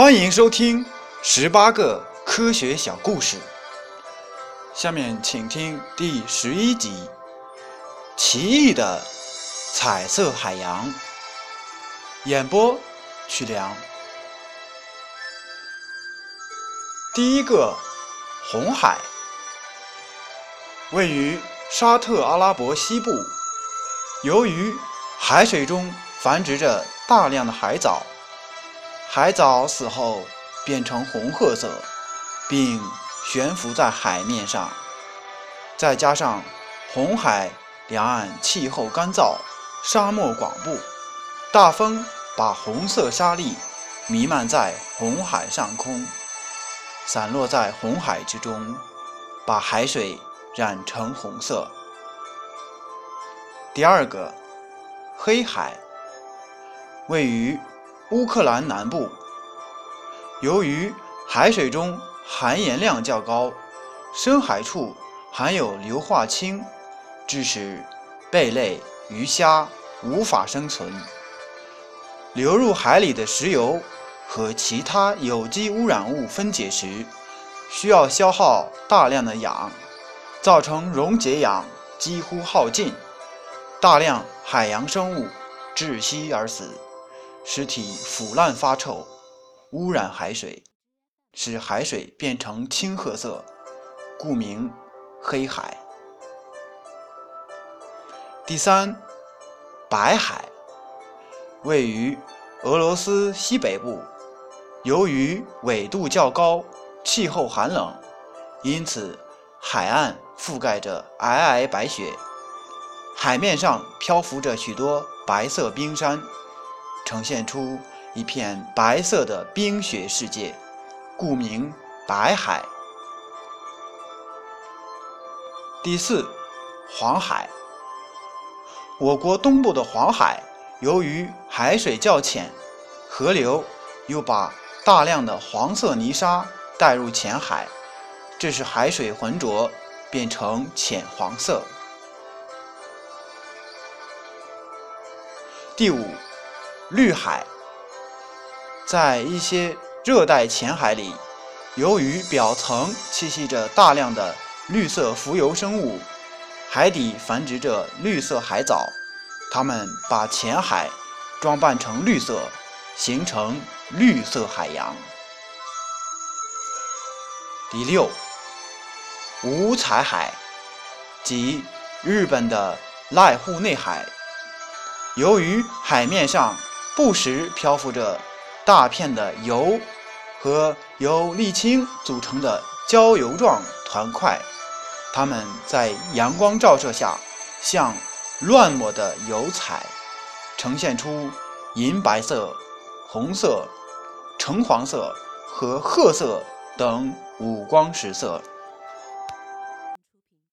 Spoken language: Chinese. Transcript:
欢迎收听十八个科学小故事。下面请听第十一集《奇异的彩色海洋》。演播：曲梁。第一个，红海，位于沙特阿拉伯西部。由于海水中繁殖着大量的海藻。海藻死后变成红褐色，并悬浮在海面上。再加上红海两岸气候干燥，沙漠广布，大风把红色沙粒弥漫在红海上空，散落在红海之中，把海水染成红色。第二个，黑海，位于。乌克兰南部，由于海水中含盐量较高，深海处含有硫化氢，致使贝类、鱼虾无法生存。流入海里的石油和其他有机污染物分解时，需要消耗大量的氧，造成溶解氧几乎耗尽，大量海洋生物窒息而死。尸体腐烂发臭，污染海水，使海水变成青褐色，故名黑海。第三，白海位于俄罗斯西北部，由于纬度较高，气候寒冷，因此海岸覆盖着皑皑白雪，海面上漂浮着许多白色冰山。呈现出一片白色的冰雪世界，故名白海。第四，黄海。我国东部的黄海，由于海水较浅，河流又把大量的黄色泥沙带入浅海，致使海水浑浊，变成浅黄色。第五。绿海，在一些热带浅海里，由于表层栖息着大量的绿色浮游生物，海底繁殖着绿色海藻，它们把浅海装扮成绿色，形成绿色海洋。第六，五彩海，即日本的濑户内海，由于海面上不时漂浮着大片的油和由沥青组成的焦油状团块，它们在阳光照射下像乱抹的油彩，呈现出银白色、红色、橙黄色和褐色等五光十色。